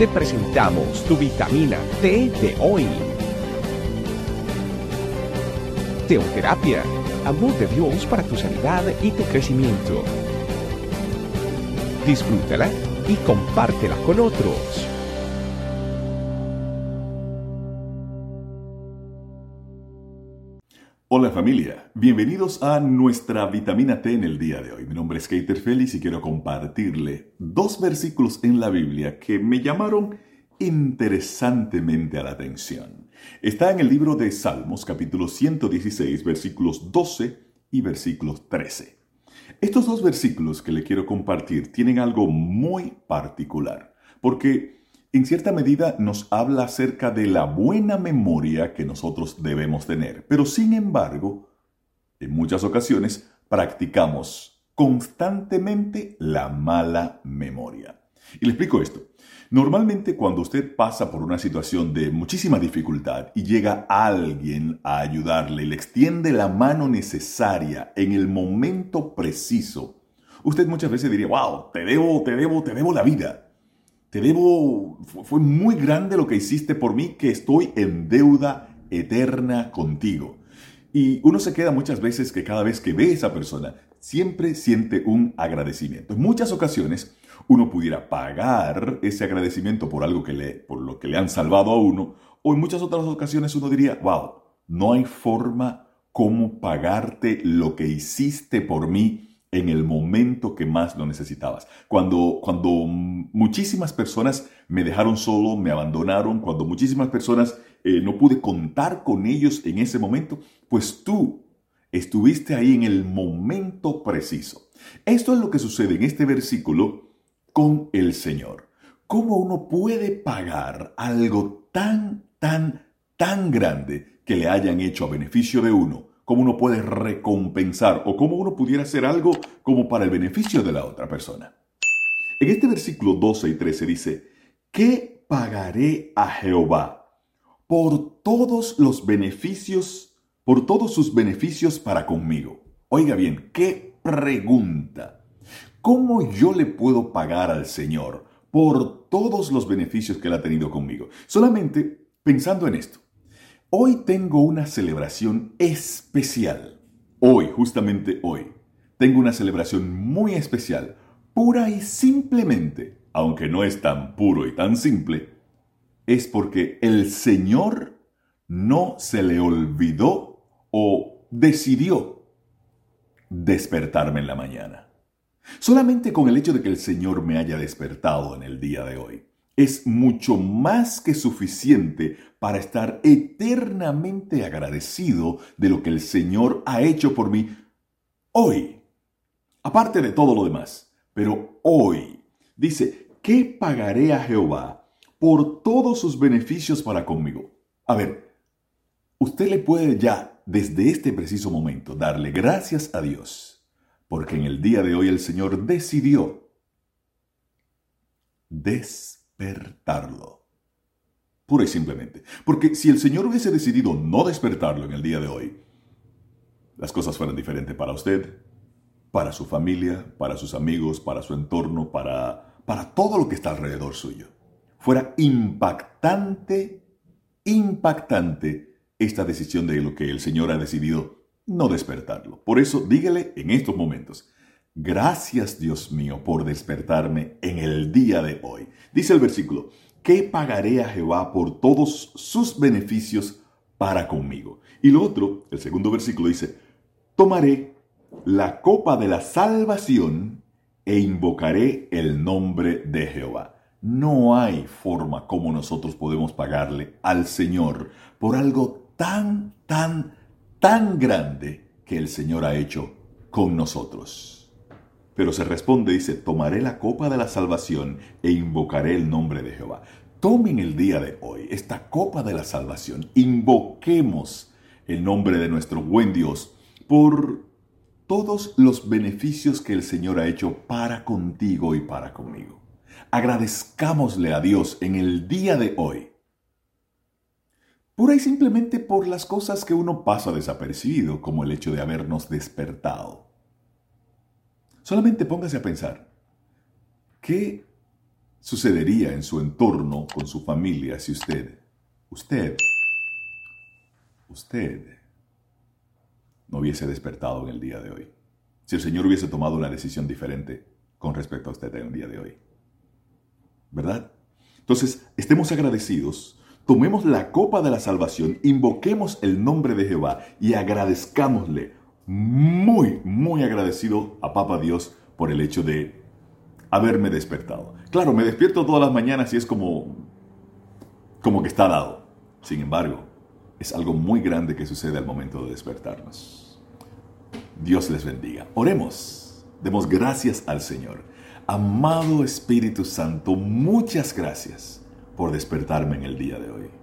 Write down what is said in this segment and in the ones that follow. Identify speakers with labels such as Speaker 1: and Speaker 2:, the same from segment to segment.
Speaker 1: te presentamos tu vitamina T de hoy. Teoterapia, amor de Dios para tu sanidad y tu crecimiento. Disfrútala y compártela con otros.
Speaker 2: Hola familia, bienvenidos a nuestra vitamina T en el día de hoy. Mi nombre es Keiter Félix y quiero compartirle dos versículos en la Biblia que me llamaron interesantemente a la atención. Está en el libro de Salmos capítulo 116 versículos 12 y versículos 13. Estos dos versículos que le quiero compartir tienen algo muy particular, porque en cierta medida nos habla acerca de la buena memoria que nosotros debemos tener, pero sin embargo, en muchas ocasiones practicamos constantemente la mala memoria. Y le explico esto. Normalmente cuando usted pasa por una situación de muchísima dificultad y llega alguien a ayudarle, le extiende la mano necesaria en el momento preciso, usted muchas veces diría, wow, te debo, te debo, te debo la vida te debo, fue muy grande lo que hiciste por mí, que estoy en deuda eterna contigo. Y uno se queda muchas veces que cada vez que ve a esa persona, siempre siente un agradecimiento. En muchas ocasiones, uno pudiera pagar ese agradecimiento por algo que le, por lo que le han salvado a uno, o en muchas otras ocasiones uno diría, wow, no hay forma como pagarte lo que hiciste por mí en el momento que más lo necesitabas. Cuando, cuando muchísimas personas me dejaron solo, me abandonaron, cuando muchísimas personas eh, no pude contar con ellos en ese momento, pues tú estuviste ahí en el momento preciso. Esto es lo que sucede en este versículo con el Señor. ¿Cómo uno puede pagar algo tan, tan, tan grande que le hayan hecho a beneficio de uno? Cómo uno puede recompensar o cómo uno pudiera hacer algo como para el beneficio de la otra persona. En este versículo 12 y 13 dice, ¿qué pagaré a Jehová por todos los beneficios, por todos sus beneficios para conmigo? Oiga bien, qué pregunta. ¿Cómo yo le puedo pagar al Señor por todos los beneficios que Él ha tenido conmigo? Solamente pensando en esto. Hoy tengo una celebración especial. Hoy, justamente hoy, tengo una celebración muy especial, pura y simplemente, aunque no es tan puro y tan simple, es porque el Señor no se le olvidó o decidió despertarme en la mañana. Solamente con el hecho de que el Señor me haya despertado en el día de hoy es mucho más que suficiente para estar eternamente agradecido de lo que el Señor ha hecho por mí hoy. Aparte de todo lo demás, pero hoy. Dice, ¿qué pagaré a Jehová por todos sus beneficios para conmigo? A ver, usted le puede ya, desde este preciso momento, darle gracias a Dios, porque en el día de hoy el Señor decidió despertarlo. Pura y simplemente. Porque si el Señor hubiese decidido no despertarlo en el día de hoy, las cosas fueran diferentes para usted, para su familia, para sus amigos, para su entorno, para, para todo lo que está alrededor suyo. Fuera impactante, impactante esta decisión de lo que el Señor ha decidido no despertarlo. Por eso dígale en estos momentos, Gracias Dios mío por despertarme en el día de hoy. Dice el versículo, ¿qué pagaré a Jehová por todos sus beneficios para conmigo? Y lo otro, el segundo versículo dice, tomaré la copa de la salvación e invocaré el nombre de Jehová. No hay forma como nosotros podemos pagarle al Señor por algo tan, tan, tan grande que el Señor ha hecho con nosotros. Pero se responde, dice, tomaré la copa de la salvación e invocaré el nombre de Jehová. Tomen el día de hoy esta copa de la salvación, invoquemos el nombre de nuestro buen Dios por todos los beneficios que el Señor ha hecho para contigo y para conmigo. Agradezcámosle a Dios en el día de hoy. Pura y simplemente por las cosas que uno pasa desapercibido, como el hecho de habernos despertado Solamente póngase a pensar, ¿qué sucedería en su entorno, con su familia, si usted, usted, usted no hubiese despertado en el día de hoy? Si el Señor hubiese tomado una decisión diferente con respecto a usted en el día de hoy. ¿Verdad? Entonces, estemos agradecidos, tomemos la copa de la salvación, invoquemos el nombre de Jehová y agradezcámosle, muy, muy agradecido a Papa Dios por el hecho de haberme despertado. Claro, me despierto todas las mañanas y es como, como que está dado. Sin embargo, es algo muy grande que sucede al momento de despertarnos. Dios les bendiga. Oremos. Demos gracias al Señor. Amado Espíritu Santo, muchas gracias por despertarme en el día de hoy.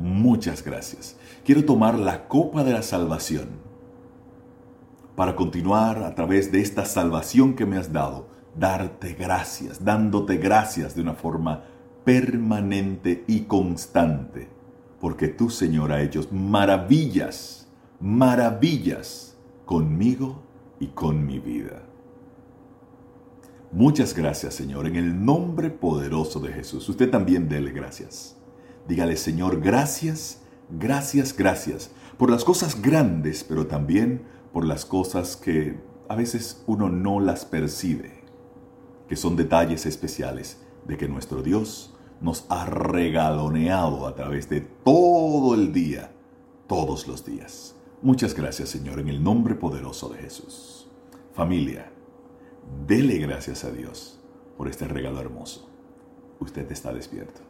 Speaker 2: Muchas gracias. Quiero tomar la copa de la salvación para continuar a través de esta salvación que me has dado, darte gracias, dándote gracias de una forma permanente y constante, porque tú, Señor, has hecho maravillas, maravillas conmigo y con mi vida. Muchas gracias, Señor, en el nombre poderoso de Jesús. Usted también dele gracias. Dígale, Señor, gracias, gracias, gracias por las cosas grandes, pero también por las cosas que a veces uno no las percibe, que son detalles especiales de que nuestro Dios nos ha regaloneado a través de todo el día, todos los días. Muchas gracias, Señor, en el nombre poderoso de Jesús. Familia, Dele gracias a Dios por este regalo hermoso. Usted está despierto.